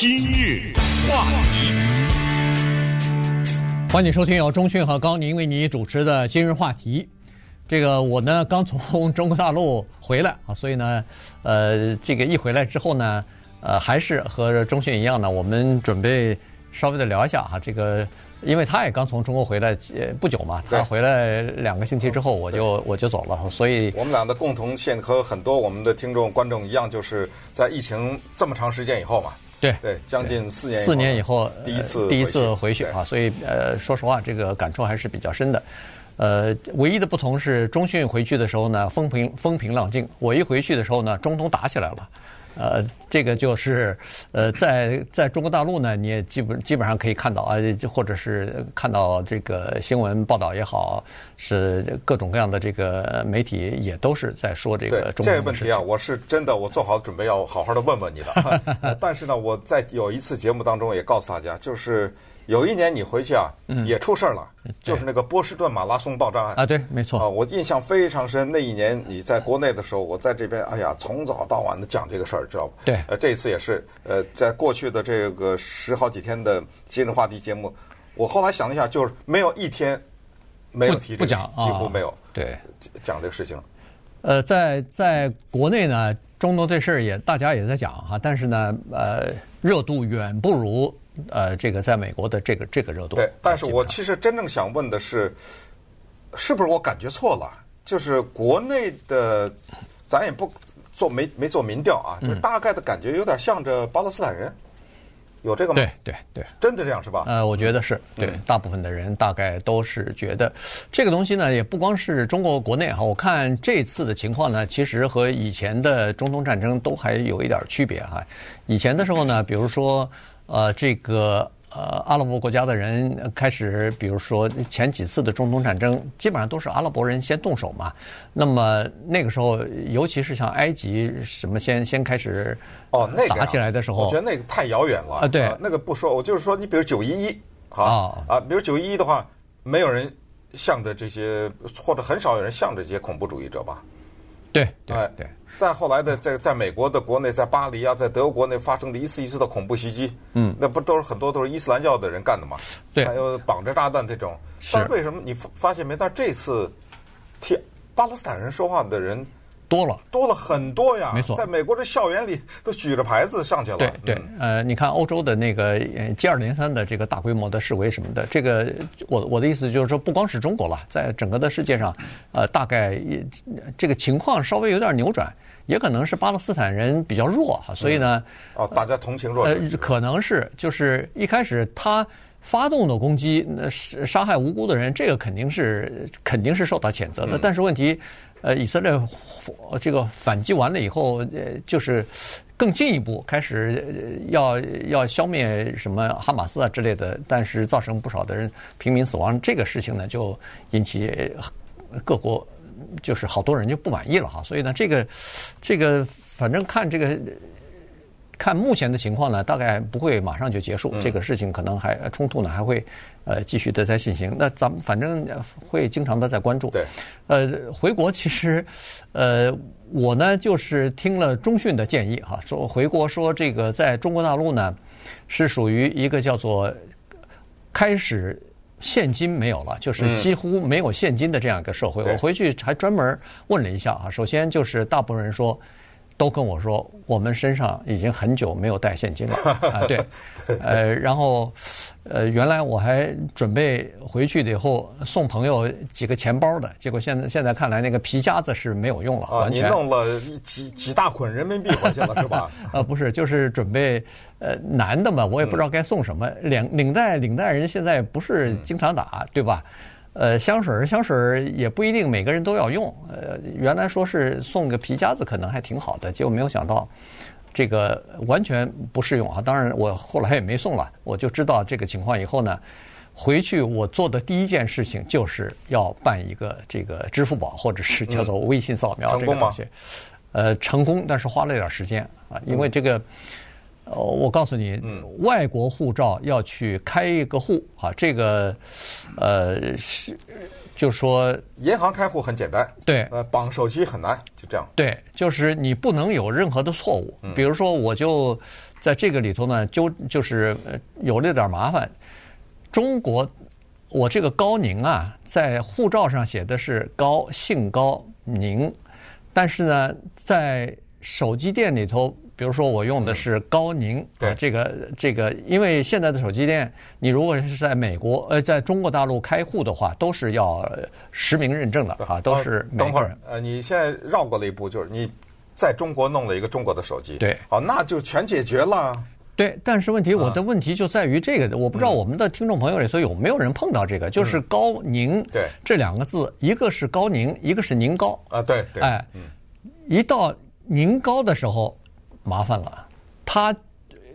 今日话题，欢迎收听由钟讯和高宁为你主持的今日话题。这个我呢刚从中国大陆回来啊，所以呢，呃，这个一回来之后呢，呃，还是和钟讯一样呢，我们准备稍微的聊一下哈，这个。因为他也刚从中国回来呃不久嘛，他回来两个星期之后，我就我就走了，所以我们俩的共同线和很多我们的听众观众一样，就是在疫情这么长时间以后嘛，对对，将近四年四年以后第一次第一次回去啊，所以呃说实话，这个感触还是比较深的。呃，唯一的不同是，中讯回去的时候呢，风平风平浪静；我一回去的时候呢，中东打起来了。呃，这个就是呃，在在中国大陆呢，你也基本基本上可以看到啊，或者是看到这个新闻报道也好，是各种各样的这个媒体也都是在说这个中国。这个问题啊，我是真的，我做好准备要好好的问问你的。但是呢，我在有一次节目当中也告诉大家，就是。有一年你回去啊，也出事儿了，就是那个波士顿马拉松爆炸案啊，对，没错啊，我印象非常深。那一年你在国内的时候，我在这边，哎呀，从早到晚的讲这个事儿，知道吧？对，呃，这一次也是，呃，在过去的这个十好几天的今日话题节目，我后来想了一下，就是没有一天没有提这个，不讲，几乎没有，对，讲这个事情。呃，在在国内呢，中东这事儿也大家也在讲哈，但是呢，呃，热度远不如。呃，这个在美国的这个这个热度，对，但是我其实真正想问的是，是不是我感觉错了？就是国内的，咱也不做没没做民调啊，就是大概的感觉有点向着巴勒斯坦人，有这个吗？对对对，真的这样是吧？呃，我觉得是对，大部分的人大概都是觉得这个东西呢，也不光是中国国内哈，我看这次的情况呢，其实和以前的中东战争都还有一点区别哈。以前的时候呢，比如说。呃，这个呃，阿拉伯国家的人开始，比如说前几次的中东战争，基本上都是阿拉伯人先动手嘛。那么那个时候，尤其是像埃及什么先先开始哦，那个打起来的时候，我觉得那个太遥远了啊。对，那个不说，我就是说，你比如九一一，啊啊，比如九一一的话，没有人向着这些，或者很少有人向着这些恐怖主义者吧？对对对。再后来的在在美国的国内，在巴黎啊，在德国国内发生的一次一次的恐怖袭击，嗯，那不都是很多都是伊斯兰教的人干的吗？对，还有绑着炸弹这种。但是为什么你发现没？但是这次替巴勒斯坦人说话的人多了，多了很多呀。没错，在美国的校园里都举着牌子上去了。对对，呃，你看欧洲的那个接二连三的这个大规模的示威什么的，这个我我的意思就是说，不光是中国了，在整个的世界上，呃，大概这个情况稍微有点扭转。也可能是巴勒斯坦人比较弱哈，所以呢，哦，大家同情弱者，呃，可能是就是一开始他发动的攻击，那是杀害无辜的人，这个肯定是肯定是受到谴责的。但是问题，呃，以色列这个反击完了以后，呃，就是更进一步开始要要消灭什么哈马斯啊之类的，但是造成不少的人平民死亡，这个事情呢，就引起各国。就是好多人就不满意了哈，所以呢，这个，这个反正看这个，看目前的情况呢，大概不会马上就结束，这个事情可能还冲突呢还会呃继续的在进行。那咱们反正会经常的在关注。对，呃，回国其实，呃，我呢就是听了中讯的建议哈，说回国说这个在中国大陆呢是属于一个叫做开始。现金没有了，就是几乎没有现金的这样一个社会。我回去还专门问了一下啊，首先就是大部分人说。都跟我说，我们身上已经很久没有带现金了 啊！对，呃，然后呃，原来我还准备回去了以后送朋友几个钱包的，结果现在现在看来，那个皮夹子是没有用了，啊、完全。你弄了几几大捆人民币回去了是吧？呃，不是，就是准备呃男的嘛，我也不知道该送什么。领领带领带人现在不是经常打，对吧？呃，香水儿香水儿也不一定每个人都要用。呃，原来说是送个皮夹子可能还挺好的，结果没有想到，这个完全不适用啊。当然，我后来也没送了。我就知道这个情况以后呢，回去我做的第一件事情就是要办一个这个支付宝或者是叫做微信扫描这个东西。呃，成功，但是花了点时间啊，因为这个。呃，我告诉你，外国护照要去开一个户啊，这个，呃，是就说银行开户很简单，对，呃，绑手机很难，就这样。对，就是你不能有任何的错误。比如说，我就在这个里头呢，就就是有了点麻烦。中国，我这个高宁啊，在护照上写的是高，姓高宁，但是呢，在手机店里头。比如说，我用的是高宁，对。这个这个，因为现在的手机店，你如果是在美国呃，在中国大陆开户的话，都是要实名认证的啊，都是。等会儿，呃，你现在绕过了一步，就是你在中国弄了一个中国的手机，对，好，那就全解决了。对，但是问题，我的问题就在于这个，我不知道我们的听众朋友里头有没有人碰到这个，就是高宁，对，这两个字，一个是高宁，一个是宁高。啊，对对，哎，一到宁高的时候。麻烦了，他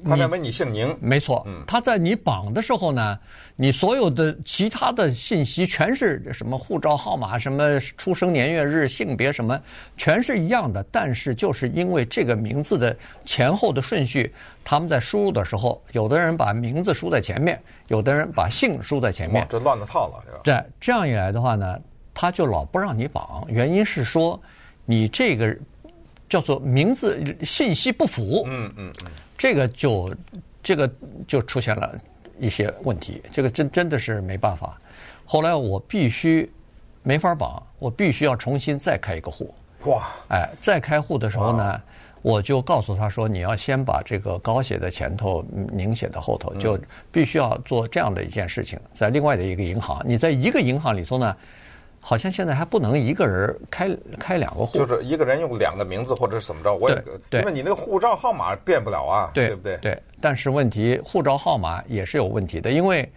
他认为你姓宁，没错。嗯，他在你绑的时候呢，你所有的其他的信息全是什么护照号码、什么出生年月日、性别什么，全是一样的。但是就是因为这个名字的前后的顺序，他们在输入的时候，有的人把名字输在前面，有的人把姓输在前面，这乱了套了。这这这样一来的话呢，他就老不让你绑，原因是说你这个。叫做名字信息不符，嗯嗯嗯，这个就这个就出现了一些问题，这个真真的是没办法。后来我必须没法绑，我必须要重新再开一个户。哇，哎，再开户的时候呢，我就告诉他说，你要先把这个高写的前头，宁写的后头，就必须要做这样的一件事情，在另外的一个银行，你在一个银行里头呢。好像现在还不能一个人开开两个户，就是一个人用两个名字或者是怎么着，我也对，因为你那个护照号码变不了啊，对，对不对？对，但是问题护照号码也是有问题的，因为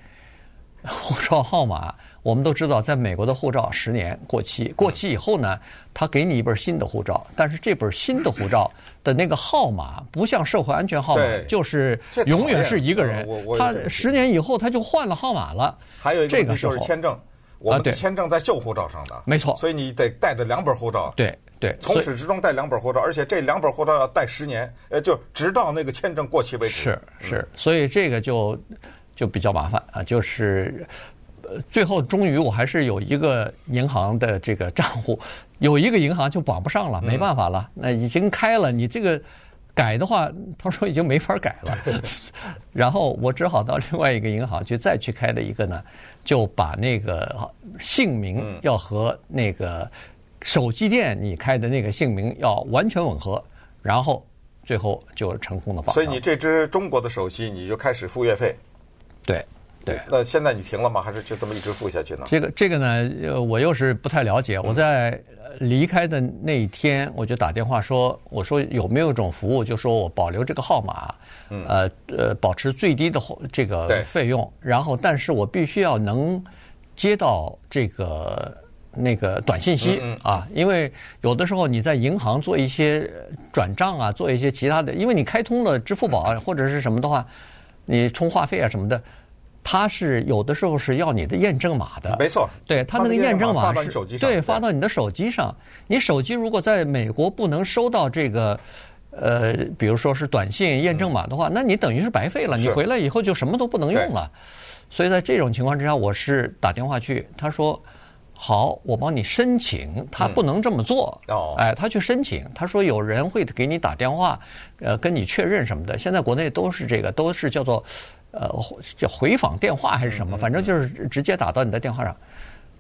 护照号码我们都知道，在美国的护照十年过期，过期以后呢，他给你一本新的护照，但是这本新的护照的那个号码不像社会安全号码，就是永远是一个人，他十年以后他就换了号码了。还有一个就是签证。我们的签证在旧护照上的，啊、没错，所以你得带着两本护照。对对，从始至终带两本护照，而且这两本护照要带十年，呃，就直到那个签证过期为止。是是，所以这个就就比较麻烦啊，就是呃，最后终于我还是有一个银行的这个账户，有一个银行就绑不上了，没办法了，那已经开了，你这个。改的话，他说已经没法改了，然后我只好到另外一个银行去再去开了一个呢，就把那个姓名要和那个手机店你开的那个姓名要完全吻合，然后最后就成功的报。所以你这只中国的手机你就开始付月费，对对。那现在你停了吗？还是就这么一直付下去呢？这个这个呢，我又是不太了解。我在。离开的那一天，我就打电话说：“我说有没有一种服务，就说我保留这个号码，呃呃，保持最低的这个费用，然后但是我必须要能接到这个那个短信息啊，因为有的时候你在银行做一些转账啊，做一些其他的，因为你开通了支付宝啊或者是什么的话，你充话费啊什么的。”他是有的时候是要你的验证码的，没错，对他那个验证码是对发到你的手机上。你手机如果在美国不能收到这个，呃，比如说是短信验证码的话，那你等于是白费了。你回来以后就什么都不能用了。所以在这种情况之下，我是打电话去，他说好，我帮你申请。他不能这么做，哎，他去申请，他说有人会给你打电话，呃，跟你确认什么的。现在国内都是这个，都是叫做。呃，叫回访电话还是什么？反正就是直接打到你的电话上。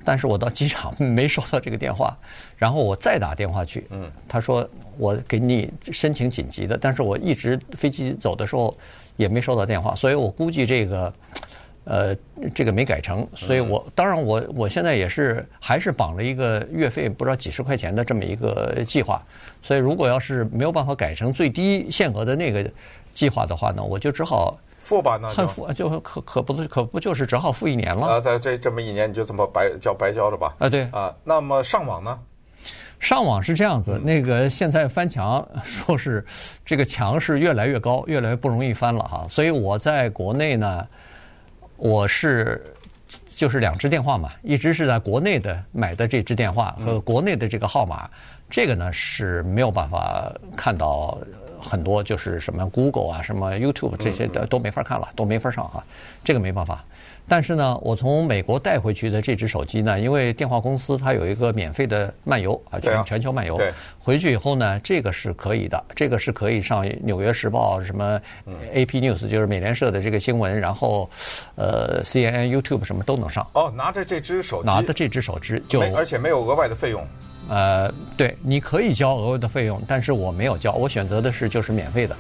但是我到机场没收到这个电话，然后我再打电话去，嗯，他说我给你申请紧急的，但是我一直飞机走的时候也没收到电话，所以我估计这个呃这个没改成，所以我当然我我现在也是还是绑了一个月费不知道几十块钱的这么一个计划，所以如果要是没有办法改成最低限额的那个计划的话呢，我就只好。付吧，那就付就可可不可不就是只好付一年了啊？在这这么一年，你就这么白交白交了吧？啊，对啊。那么上网呢？上网是这样子，那个现在翻墙 说是这个墙是越来越高，越来越不容易翻了哈。所以我在国内呢，我是就是两只电话嘛，一支是在国内的买的这只电话和国内的这个号码，这个呢是没有办法看到。很多就是什么 Google 啊、什么 YouTube 这些的都没法看了，都没法上啊，这个没办法。但是呢，我从美国带回去的这只手机呢，因为电话公司它有一个免费的漫游啊，全全球漫游，回去以后呢，这个是可以的，这个是可以上《纽约时报》什么 AP News，就是美联社的这个新闻，然后呃 CNN、YouTube 什么都能上。哦，拿着这只手机，拿着这只手机就，而且没有额外的费用。呃，对，你可以交额外的费用，但是我没有交，我选择的是就是免费的，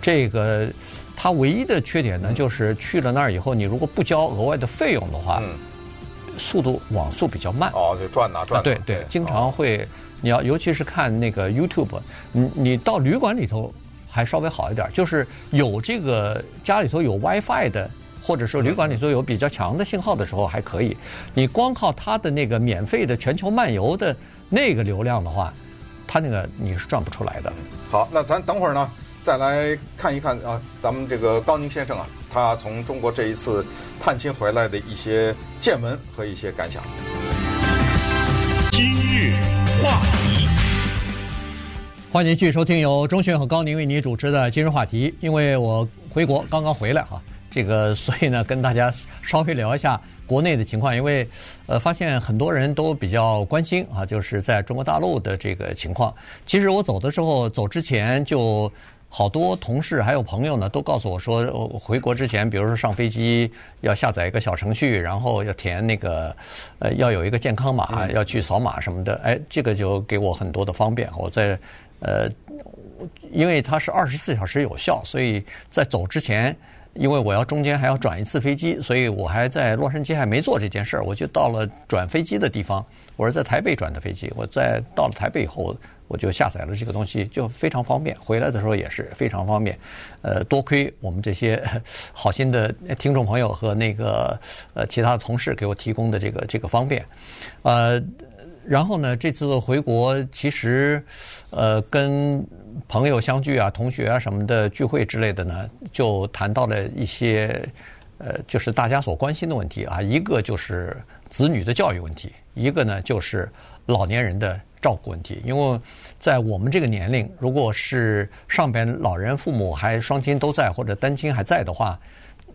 这个。它唯一的缺点呢，就是去了那儿以后，你如果不交额外的费用的话，速度网速比较慢。哦，就转呐转。对对，经常会，你要尤其是看那个 YouTube，你你到旅馆里头还稍微好一点，就是有这个家里头有 WiFi 的，或者说旅馆里头有比较强的信号的时候还可以。你光靠它的那个免费的全球漫游的那个流量的话，它那个你是赚不出来的。好，那咱等会儿呢？再来看一看啊，咱们这个高宁先生啊，他从中国这一次探亲回来的一些见闻和一些感想。今日话题，欢迎继续收听由钟迅和高宁为您主持的今日话题。因为我回国刚刚回来哈，这个 所以呢，跟大家稍微聊一下国内的情况。因为呃，发现很多人都比较关心啊，就是在中国大陆的这个情况。其实我走的时候，走之前就。好多同事还有朋友呢，都告诉我说，回国之前，比如说上飞机要下载一个小程序，然后要填那个，呃，要有一个健康码，要去扫码什么的。哎，这个就给我很多的方便。我在，呃，因为它是二十四小时有效，所以在走之前，因为我要中间还要转一次飞机，所以我还在洛杉矶还没做这件事儿，我就到了转飞机的地方。我是在台北转的飞机，我在到了台北以后。我就下载了这个东西，就非常方便。回来的时候也是非常方便。呃，多亏我们这些好心的听众朋友和那个呃其他的同事给我提供的这个这个方便。呃，然后呢，这次回国其实呃跟朋友相聚啊、同学啊什么的聚会之类的呢，就谈到了一些呃就是大家所关心的问题啊。一个就是子女的教育问题，一个呢就是老年人的。照顾问题，因为在我们这个年龄，如果是上边老人父母还双亲都在，或者单亲还在的话，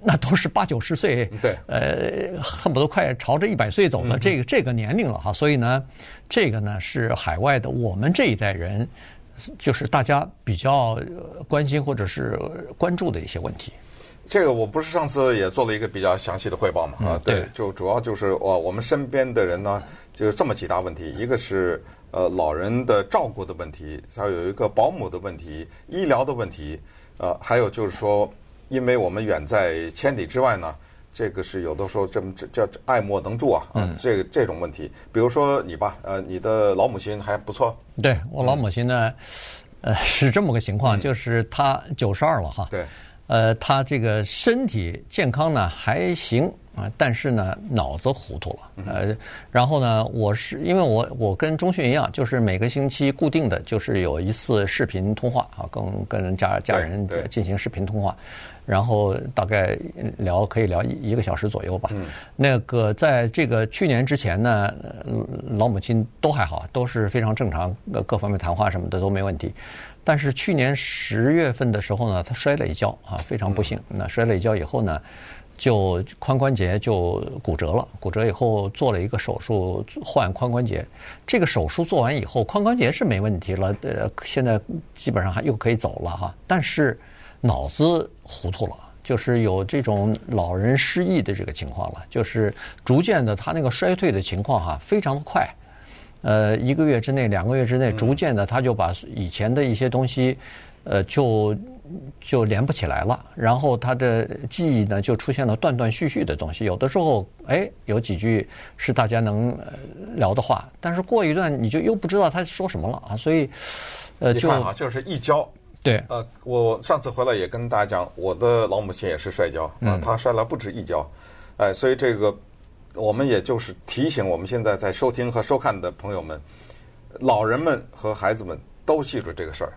那都是八九十岁，对，呃，恨不得快朝着一百岁走的这个这个年龄了哈。所以呢，这个呢是海外的我们这一代人，就是大家比较关心或者是关注的一些问题。这个我不是上次也做了一个比较详细的汇报嘛？啊，对，就主要就是我我们身边的人呢，就这么几大问题，一个是。呃，老人的照顾的问题，还有一个保姆的问题，医疗的问题，呃，还有就是说，因为我们远在千里之外呢，这个是有的时候这么这叫爱莫能助啊，嗯，这个这种问题，比如说你吧，呃，你的老母亲还不错，对我老母亲呢，呃，是这么个情况，就是她九十二了哈，对，呃，她这个身体健康呢还行。啊，但是呢，脑子糊涂了，呃，然后呢，我是因为我我跟中迅一样，就是每个星期固定的就是有一次视频通话啊，跟跟家家人进行视频通话，然后大概聊可以聊一个小时左右吧。嗯，那个在这个去年之前呢，老母亲都还好，都是非常正常，各各方面谈话什么的都没问题。但是去年十月份的时候呢，她摔了一跤啊，非常不幸。那摔了一跤以后呢，就髋关节就骨折了，骨折以后做了一个手术换髋关节。这个手术做完以后，髋关节是没问题了，呃，现在基本上还又可以走了哈。但是脑子糊涂了，就是有这种老人失忆的这个情况了，就是逐渐的他那个衰退的情况哈，非常的快。呃，一个月之内、两个月之内，逐渐的他就把以前的一些东西，呃，就。就连不起来了，然后他的记忆呢就出现了断断续续的东西。有的时候，哎，有几句是大家能聊的话，但是过一段你就又不知道他说什么了啊。所以，呃，就啊，就是一跤。对，呃，我上次回来也跟大家讲，我的老母亲也是摔跤啊，她摔了不止一跤，哎，所以这个我们也就是提醒我们现在在收听和收看的朋友们，老人们和孩子们都记住这个事儿。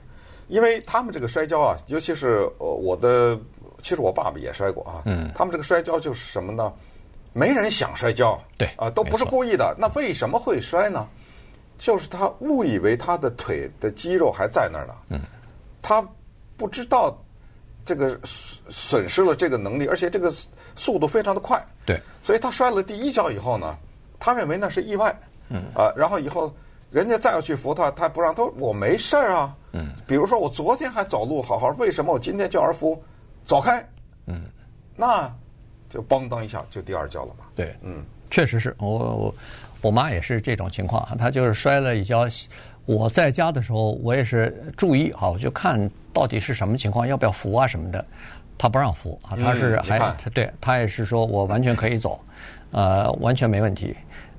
因为他们这个摔跤啊，尤其是呃我的，其实我爸爸也摔过啊。嗯。他们这个摔跤就是什么呢？没人想摔跤。对。啊，都不是故意的。那为什么会摔呢？就是他误以为他的腿的肌肉还在那儿呢。嗯。他不知道这个损失了这个能力，而且这个速度非常的快。对，所以他摔了第一跤以后呢，他认为那是意外。嗯啊，然后以后人家再要去扶他，他不让，他说我没事儿啊。嗯，比如说我昨天还走路好好，为什么我今天叫人扶？走开。嗯，那就嘣当一下就第二跤了嘛。对，嗯，确实是我我我妈也是这种情况，她就是摔了一跤。我在家的时候，我也是注意啊，我就看到底是什么情况，要不要扶啊什么的。他不让扶啊，他是还他对他也是说我完全可以走，呃，完全没问题。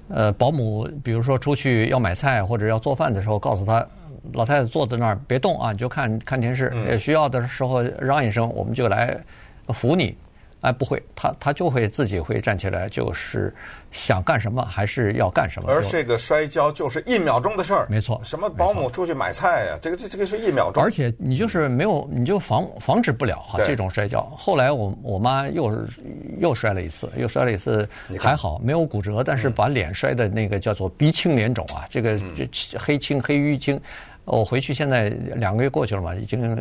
呃，保姆比如说出去要买菜或者要做饭的时候，告诉他老太太坐在那儿别动啊，你就看看电视，需要的时候嚷一声，我们就来扶你。哎，不会，他他就会自己会站起来，就是想干什么还是要干什么。而这个摔跤就是一秒钟的事儿，没错。什么保姆出去买菜呀？这个这这个是一秒钟。而且你就是没有，你就防防止不了哈这种摔跤。后来我我妈又又摔了一次，又摔了一次，还好没有骨折，但是把脸摔的那个叫做鼻青脸肿啊，这个黑青黑淤青。我回去现在两个月过去了嘛，已经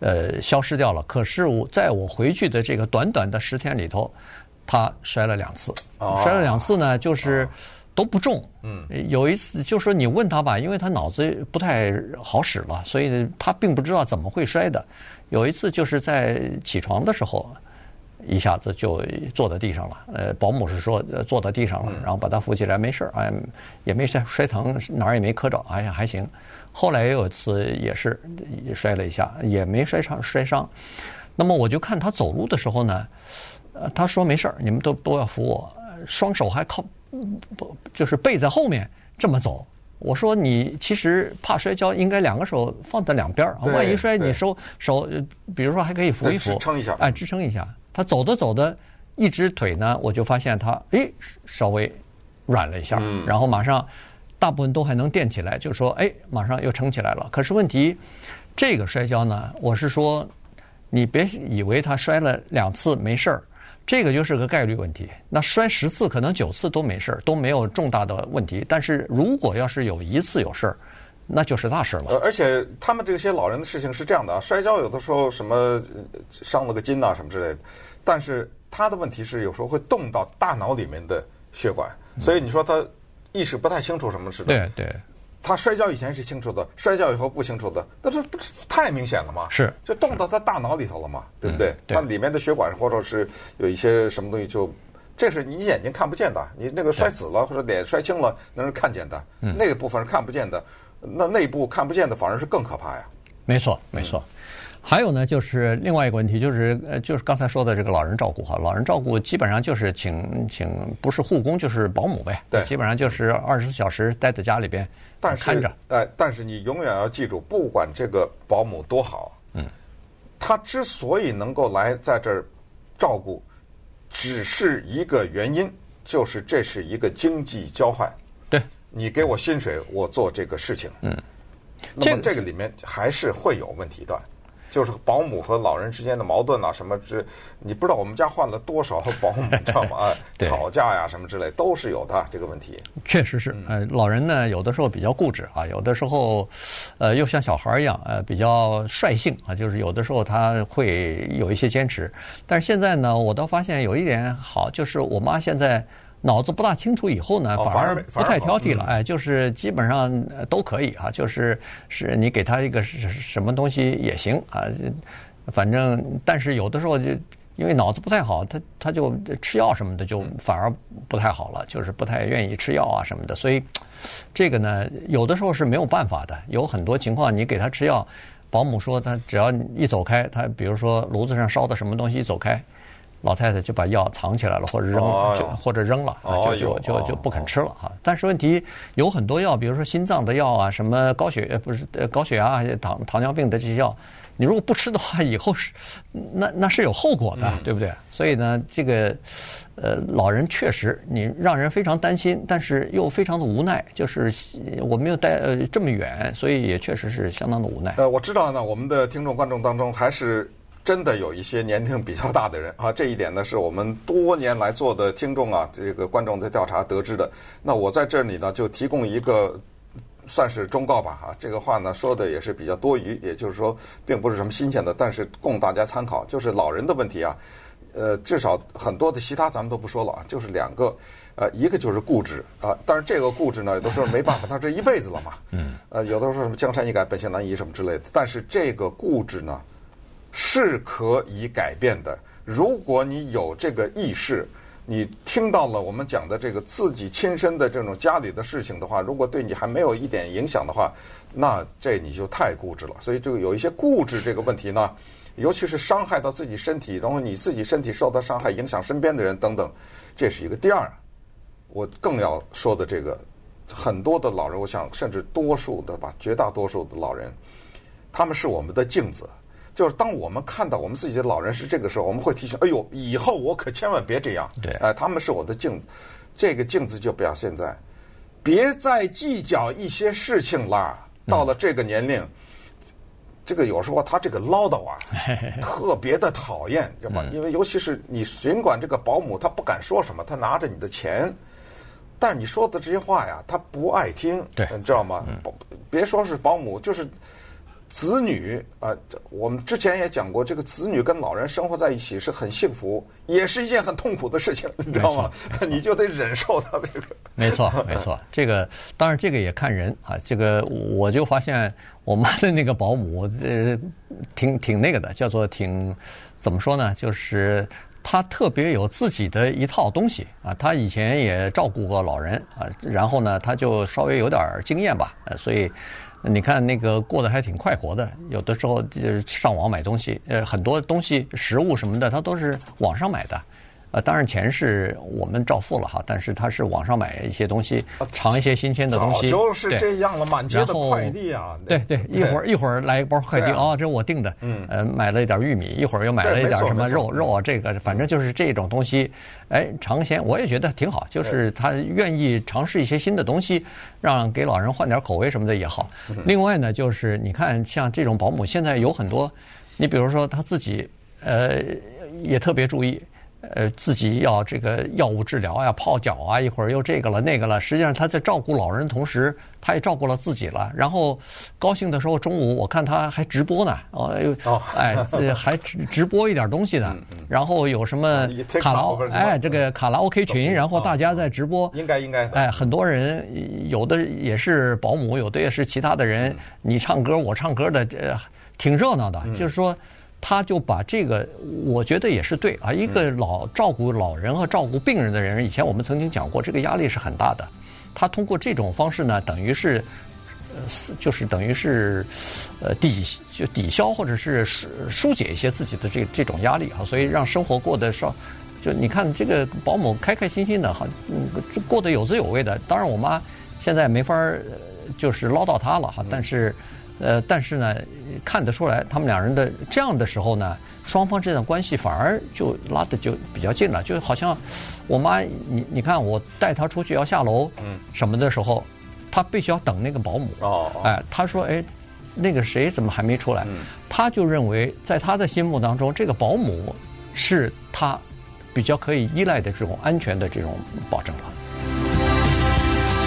呃消失掉了。可是我在我回去的这个短短的十天里头，他摔了两次，摔了两次呢，就是都不重。嗯，有一次就说你问他吧，因为他脑子不太好使了，所以他并不知道怎么会摔的。有一次就是在起床的时候，一下子就坐在地上了。呃，保姆是说坐在地上了，然后把他扶起来，没事儿，哎，也没摔摔疼，哪儿也没磕着，哎呀还行。后来也有一次也是也摔了一下，也没摔伤摔伤。那么我就看他走路的时候呢，呃，他说没事儿，你们都都要扶我，双手还靠不就是背在后面这么走。我说你其实怕摔跤，应该两个手放在两边儿，万一摔你手手，比如说还可以扶一扶，支撑一下，哎，支撑一下。他走着走着，一只腿呢，我就发现他诶稍微软了一下，然后马上。大部分都还能垫起来，就是说，哎，马上又撑起来了。可是问题，这个摔跤呢，我是说，你别以为他摔了两次没事儿，这个就是个概率问题。那摔十次可能九次都没事儿，都没有重大的问题。但是如果要是有一次有事儿，那就是大事了。而且他们这些老人的事情是这样的啊，摔跤有的时候什么伤了个筋啊什么之类的，但是他的问题是有时候会动到大脑里面的血管，所以你说他。意识不太清楚什么似的。对对，他摔跤以前是清楚的，摔跤以后不清楚的，那这不是太明显了吗？是，就动到他大脑里头了嘛，对不对？他里面的血管或者是有一些什么东西，就这是你眼睛看不见的。你那个摔紫了或者脸摔青了，那是看见的，那个部分是看不见的。那内部看不见的反而是更可怕呀。没错，没错。还有呢，就是另外一个问题，就是呃，就是刚才说的这个老人照顾哈，老人照顾基本上就是请请不是护工就是保姆呗，对，基本上就是二十四小时待在家里边看着。哎，但是你永远要记住，不管这个保姆多好，嗯，他之所以能够来在这儿照顾，只是一个原因，就是这是一个经济交换。对，你给我薪水，我做这个事情。嗯，那么这个里面还是会有问题的。就是保姆和老人之间的矛盾啊，什么这你不知道我们家换了多少保姆，你知道吗？啊，吵架呀什么之类都是有的这个问题。确实是，呃，老人呢有的时候比较固执啊，有的时候，呃，又像小孩一样，呃，比较率性啊，就是有的时候他会有一些坚持。但是现在呢，我倒发现有一点好，就是我妈现在。脑子不大清楚以后呢，反而不太挑剔了，哎，就是基本上都可以啊，就是是你给他一个什么东西也行啊，反正但是有的时候就因为脑子不太好，他他就吃药什么的就反而不太好了，就是不太愿意吃药啊什么的，所以这个呢，有的时候是没有办法的，有很多情况你给他吃药，保姆说他只要一走开，他比如说炉子上烧的什么东西一走开。老太太就把药藏起来了，或者扔，就或者扔了，就就就就不肯吃了哈。但是问题有很多药，比如说心脏的药啊，什么高血不是高血压、糖糖尿病的这些药，你如果不吃的话，以后是那那是有后果的，对不对？所以呢，这个呃老人确实你让人非常担心，但是又非常的无奈，就是我没有带呃这么远，所以也确实是相当的无奈。呃，我知道呢，我们的听众观众当中还是。真的有一些年龄比较大的人 啊，这一点呢是我们多年来做的听众啊，这个观众的调查得知的。那我在这里呢就提供一个算是忠告吧，哈，这个话呢说的也是比较多余，也就是说并不是什么新鲜的，但是供大家参考。就是老人的问题啊，呃，至少很多的其他咱们都不说了啊，就是两个，呃，一个就是固执啊，但是这个固执呢，有的时候没办法，他这一辈子了嘛，嗯，呃，有的时候什么江山易改，本性难移什么之类的，但是这个固执呢是可以改变的，如果你有这个意识。你听到了我们讲的这个自己亲身的这种家里的事情的话，如果对你还没有一点影响的话，那这你就太固执了。所以这个有一些固执这个问题呢，尤其是伤害到自己身体，然后你自己身体受到伤害，影响身边的人等等，这是一个。第二，我更要说的这个，很多的老人，我想甚至多数的吧，绝大多数的老人，他们是我们的镜子。就是当我们看到我们自己的老人是这个时候，我们会提醒：哎呦，以后我可千万别这样。对，哎，他们是我的镜子，这个镜子就表现在，别再计较一些事情啦。到了这个年龄，嗯、这个有时候他这个唠叨啊，特别的讨厌，知道吧？因为尤其是你，尽管这个保姆他不敢说什么，他拿着你的钱，但是你说的这些话呀，他不爱听。对，你知道吗？嗯、别说是保姆，就是。子女啊，我们之前也讲过，这个子女跟老人生活在一起是很幸福，也是一件很痛苦的事情，你知道吗？你就得忍受他这个。没错，没错，这个当然这个也看人啊。这个我就发现我妈的那个保姆，呃，挺挺那个的，叫做挺怎么说呢？就是她特别有自己的一套东西啊。她以前也照顾过老人啊，然后呢，她就稍微有点经验吧，呃，所以。你看那个过得还挺快活的，有的时候就是上网买东西，呃，很多东西食物什么的，他都是网上买的。呃，当然钱是我们照付了哈，但是他是网上买一些东西，尝一些新鲜的东西。早就是这样了，满街的快递啊！对对，一会儿 一会儿来一包快递啊，这是我订的。嗯。呃，买了一点玉米，一会儿又买了一点什么肉肉啊，这个反正就是这种东西。哎，尝鲜我也觉得挺好，就是他愿意尝试一些新的东西，让给老人换点口味什么的也好。另外呢，就是你看像这种保姆，现在有很多，你比如说他自己，呃，也特别注意。呃，自己要这个药物治疗呀、泡脚啊，一会儿又这个了那个了。实际上他在照顾老人的同时，他也照顾了自己了。然后高兴的时候，中午我看他还直播呢，哦，哎，还直直播一点东西呢。然后有什么卡拉，哎，这个卡拉 OK 群，然后大家在直播。应该应该。哎，很多人有的也是保姆，有的也是其他的人，你唱歌我唱歌的，这挺热闹的。就是说。他就把这个，我觉得也是对啊。一个老照顾老人和照顾病人的人，以前我们曾经讲过，这个压力是很大的。他通过这种方式呢，等于是，呃，就是等于是，呃，抵就抵消或者是疏解一些自己的这这种压力啊，所以让生活过得稍，就你看这个保姆开开心心的，好，嗯，过得有滋有味的。当然，我妈现在没法就是唠叨她了哈，但是。呃，但是呢，看得出来，他们两人的这样的时候呢，双方这段关系反而就拉的就比较近了，就好像我妈，你你看我带她出去要下楼，嗯，什么的时候，她必须要等那个保姆，哦，哎，她说，哎，那个谁怎么还没出来？她就认为在她的心目当中，这个保姆是她比较可以依赖的这种安全的这种保证了。